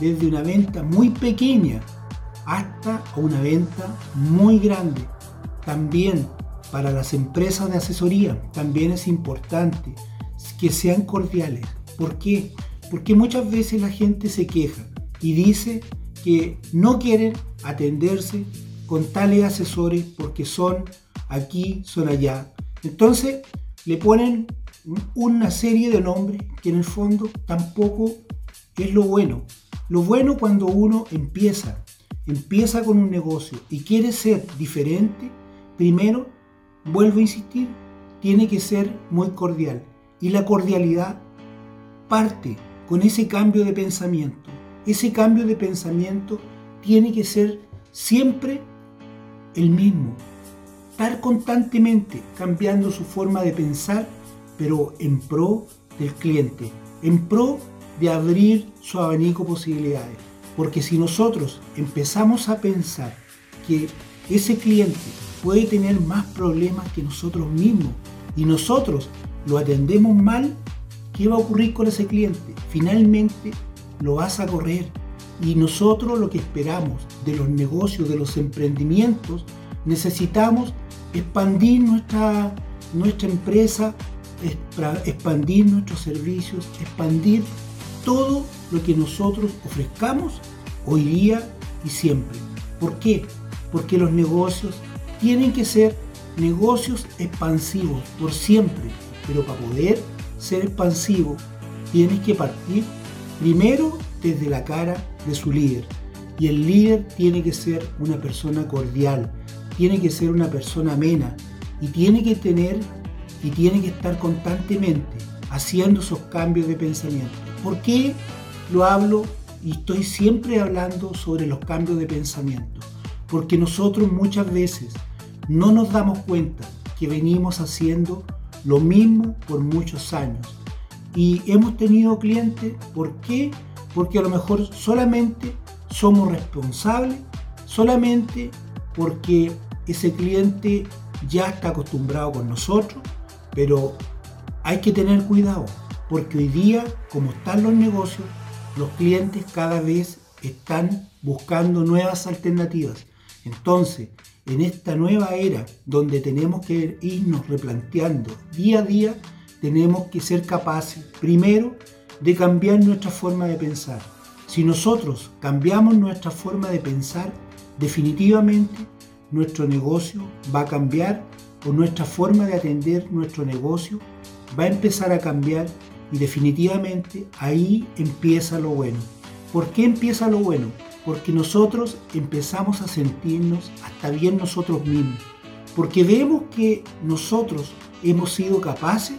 desde una venta muy pequeña hasta una venta muy grande. También para las empresas de asesoría también es importante que sean cordiales. ¿Por qué? Porque muchas veces la gente se queja y dice que no quieren atenderse con tales asesores porque son aquí, son allá. Entonces le ponen una serie de nombres que en el fondo tampoco es lo bueno. Lo bueno cuando uno empieza, empieza con un negocio y quiere ser diferente, primero, vuelvo a insistir, tiene que ser muy cordial. Y la cordialidad parte con ese cambio de pensamiento. Ese cambio de pensamiento tiene que ser siempre el mismo. Estar constantemente cambiando su forma de pensar pero en pro del cliente, en pro de abrir su abanico de posibilidades. Porque si nosotros empezamos a pensar que ese cliente puede tener más problemas que nosotros mismos y nosotros lo atendemos mal, ¿qué va a ocurrir con ese cliente? Finalmente lo vas a correr. Y nosotros lo que esperamos de los negocios, de los emprendimientos, necesitamos expandir nuestra, nuestra empresa expandir nuestros servicios, expandir todo lo que nosotros ofrezcamos hoy día y siempre. ¿Por qué? Porque los negocios tienen que ser negocios expansivos por siempre. Pero para poder ser expansivo, tienes que partir primero desde la cara de su líder. Y el líder tiene que ser una persona cordial, tiene que ser una persona amena y tiene que tener y tiene que estar constantemente haciendo esos cambios de pensamiento. ¿Por qué lo hablo y estoy siempre hablando sobre los cambios de pensamiento? Porque nosotros muchas veces no nos damos cuenta que venimos haciendo lo mismo por muchos años. Y hemos tenido clientes, ¿por qué? Porque a lo mejor solamente somos responsables, solamente porque ese cliente ya está acostumbrado con nosotros, pero hay que tener cuidado, porque hoy día, como están los negocios, los clientes cada vez están buscando nuevas alternativas. Entonces, en esta nueva era donde tenemos que irnos replanteando día a día, tenemos que ser capaces, primero, de cambiar nuestra forma de pensar. Si nosotros cambiamos nuestra forma de pensar, definitivamente nuestro negocio va a cambiar o nuestra forma de atender nuestro negocio va a empezar a cambiar y definitivamente ahí empieza lo bueno. ¿Por qué empieza lo bueno? Porque nosotros empezamos a sentirnos hasta bien nosotros mismos. Porque vemos que nosotros hemos sido capaces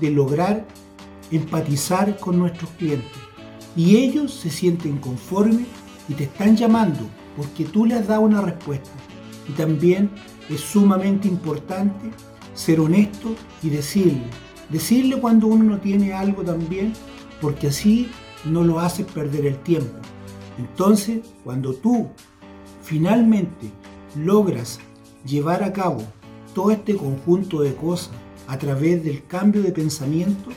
de lograr empatizar con nuestros clientes. Y ellos se sienten conformes y te están llamando porque tú les has dado una respuesta. Y también es sumamente importante ser honesto y decirle. Decirle cuando uno no tiene algo también, porque así no lo hace perder el tiempo. Entonces, cuando tú finalmente logras llevar a cabo todo este conjunto de cosas a través del cambio de pensamiento,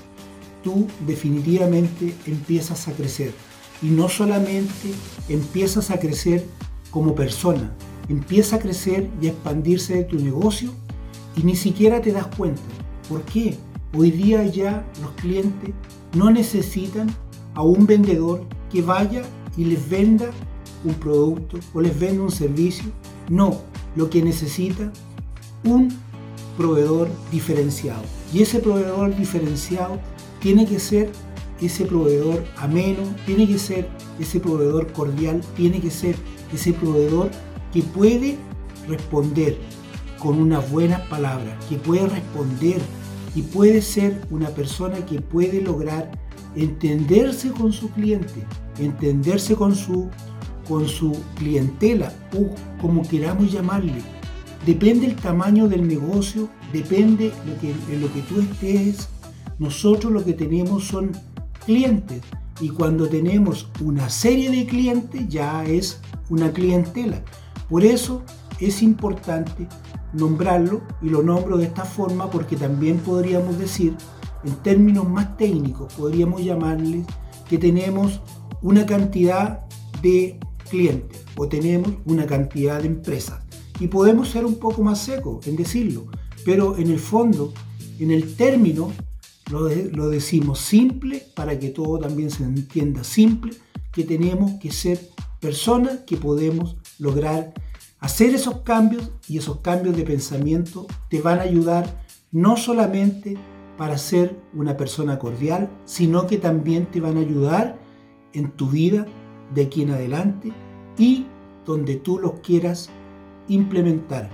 tú definitivamente empiezas a crecer. Y no solamente empiezas a crecer como persona, empieza a crecer y a expandirse de tu negocio y ni siquiera te das cuenta. ¿Por qué? Hoy día ya los clientes no necesitan a un vendedor que vaya y les venda un producto o les venda un servicio. No, lo que necesita un proveedor diferenciado. Y ese proveedor diferenciado tiene que ser ese proveedor ameno, tiene que ser ese proveedor cordial, tiene que ser ese proveedor que puede responder con unas buenas palabras, que puede responder y puede ser una persona que puede lograr entenderse con su cliente, entenderse con su, con su clientela o como queramos llamarle. Depende el tamaño del negocio, depende lo que, de lo que tú estés. Nosotros lo que tenemos son clientes y cuando tenemos una serie de clientes ya es una clientela. Por eso es importante nombrarlo y lo nombro de esta forma porque también podríamos decir, en términos más técnicos, podríamos llamarles que tenemos una cantidad de clientes o tenemos una cantidad de empresas. Y podemos ser un poco más secos en decirlo, pero en el fondo, en el término, lo, lo decimos simple para que todo también se entienda simple, que tenemos que ser personas que podemos lograr hacer esos cambios y esos cambios de pensamiento te van a ayudar no solamente para ser una persona cordial, sino que también te van a ayudar en tu vida de aquí en adelante y donde tú los quieras implementar.